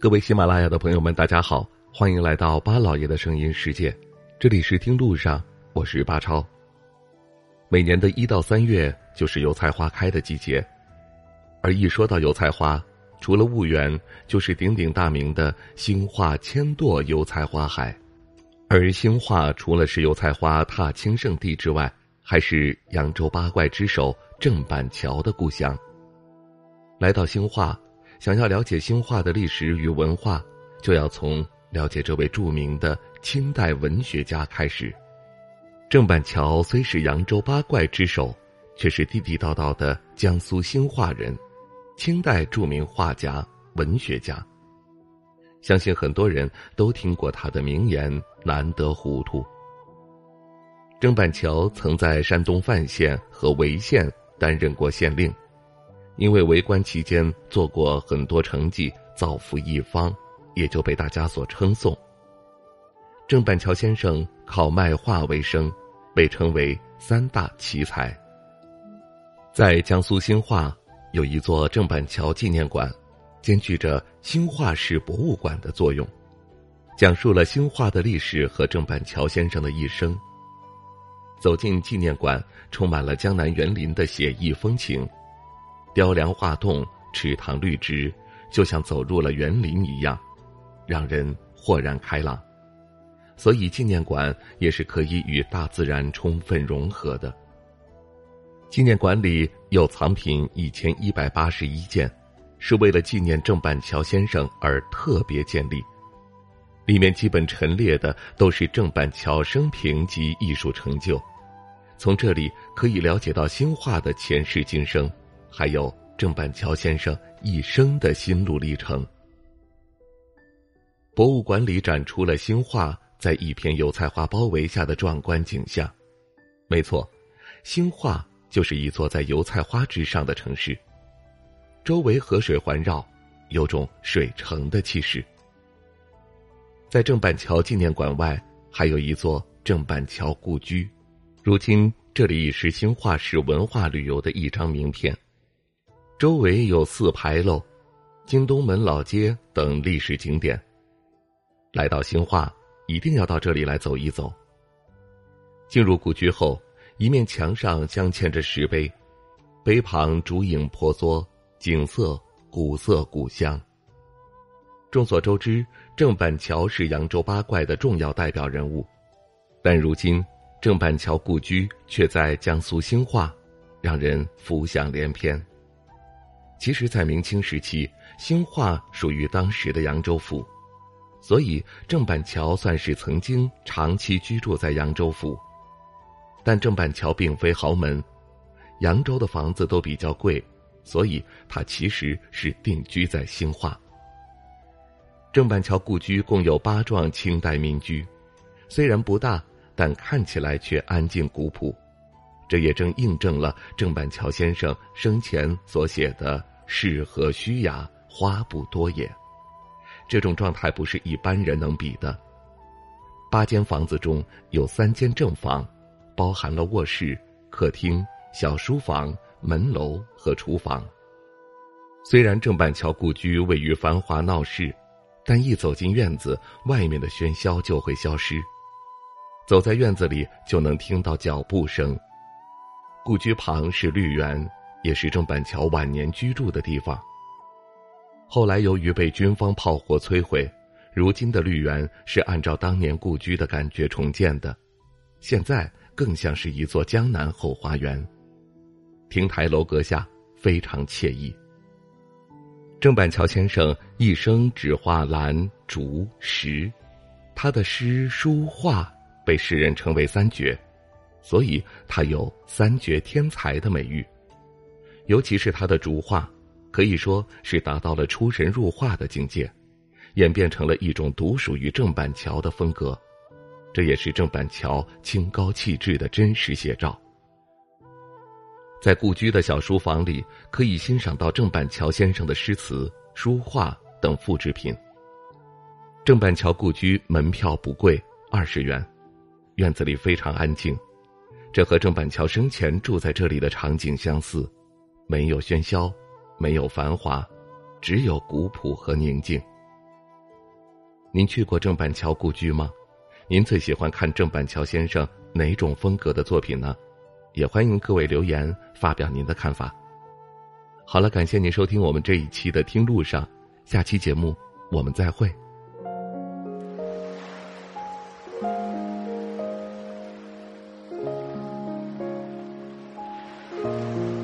各位喜马拉雅的朋友们，大家好，欢迎来到巴老爷的声音世界。这里是听路上，我是巴超。每年的一到三月就是油菜花开的季节，而一说到油菜花，除了婺源，就是鼎鼎大名的兴化千垛油菜花海。而兴化除了是油菜花踏青圣地之外，还是扬州八怪之首郑板桥的故乡。来到兴化。想要了解兴化的历史与文化，就要从了解这位著名的清代文学家开始。郑板桥虽是扬州八怪之首，却是地地道道的江苏兴化人，清代著名画家、文学家。相信很多人都听过他的名言：“难得糊涂。”郑板桥曾在山东范县和潍县担任过县令。因为为官期间做过很多成绩，造福一方，也就被大家所称颂。郑板桥先生靠卖画为生，被称为三大奇才。在江苏兴化有一座郑板桥纪念馆，兼具着兴化市博物馆的作用，讲述了兴化的历史和郑板桥先生的一生。走进纪念馆，充满了江南园林的写意风情。雕梁画栋、池塘绿植，就像走入了园林一样，让人豁然开朗。所以纪念馆也是可以与大自然充分融合的。纪念馆里有藏品一千一百八十一件，是为了纪念郑板桥先生而特别建立。里面基本陈列的都是郑板桥生平及艺术成就，从这里可以了解到兴化的前世今生。还有郑板桥先生一生的心路历程。博物馆里展出了兴化在一片油菜花包围下的壮观景象。没错，兴化就是一座在油菜花之上的城市，周围河水环绕，有种水城的气势。在郑板桥纪念馆外，还有一座郑板桥故居，如今这里已是兴化市文化旅游的一张名片。周围有四牌楼、京东门老街等历史景点。来到兴化，一定要到这里来走一走。进入故居后，一面墙上镶嵌着石碑，碑旁竹影婆娑，景色古色古香。众所周知，郑板桥是扬州八怪的重要代表人物，但如今郑板桥故居却在江苏兴化，让人浮想联翩。其实，在明清时期，兴化属于当时的扬州府，所以郑板桥算是曾经长期居住在扬州府。但郑板桥并非豪门，扬州的房子都比较贵，所以他其实是定居在兴化。郑板桥故居共有八幢清代民居，虽然不大，但看起来却安静古朴，这也正印证了郑板桥先生生前所写的。适合虚雅，花不多也。这种状态不是一般人能比的。八间房子中有三间正房，包含了卧室、客厅、小书房、门楼和厨房。虽然郑板桥故居位于繁华闹市，但一走进院子，外面的喧嚣就会消失。走在院子里，就能听到脚步声。故居旁是绿园。也是郑板桥晚年居住的地方。后来由于被军方炮火摧毁，如今的绿园是按照当年故居的感觉重建的，现在更像是一座江南后花园。亭台楼阁下非常惬意。郑板桥先生一生只画兰、竹、石，他的诗、书、画被世人称为三绝，所以他有“三绝天才”的美誉。尤其是他的竹画，可以说是达到了出神入化的境界，演变成了一种独属于郑板桥的风格，这也是郑板桥清高气质的真实写照。在故居的小书房里，可以欣赏到郑板桥先生的诗词、书画等复制品。郑板桥故居门票不贵，二十元，院子里非常安静，这和郑板桥生前住在这里的场景相似。没有喧嚣，没有繁华，只有古朴和宁静。您去过郑板桥故居吗？您最喜欢看郑板桥先生哪种风格的作品呢？也欢迎各位留言发表您的看法。好了，感谢您收听我们这一期的《听路上》，下期节目我们再会。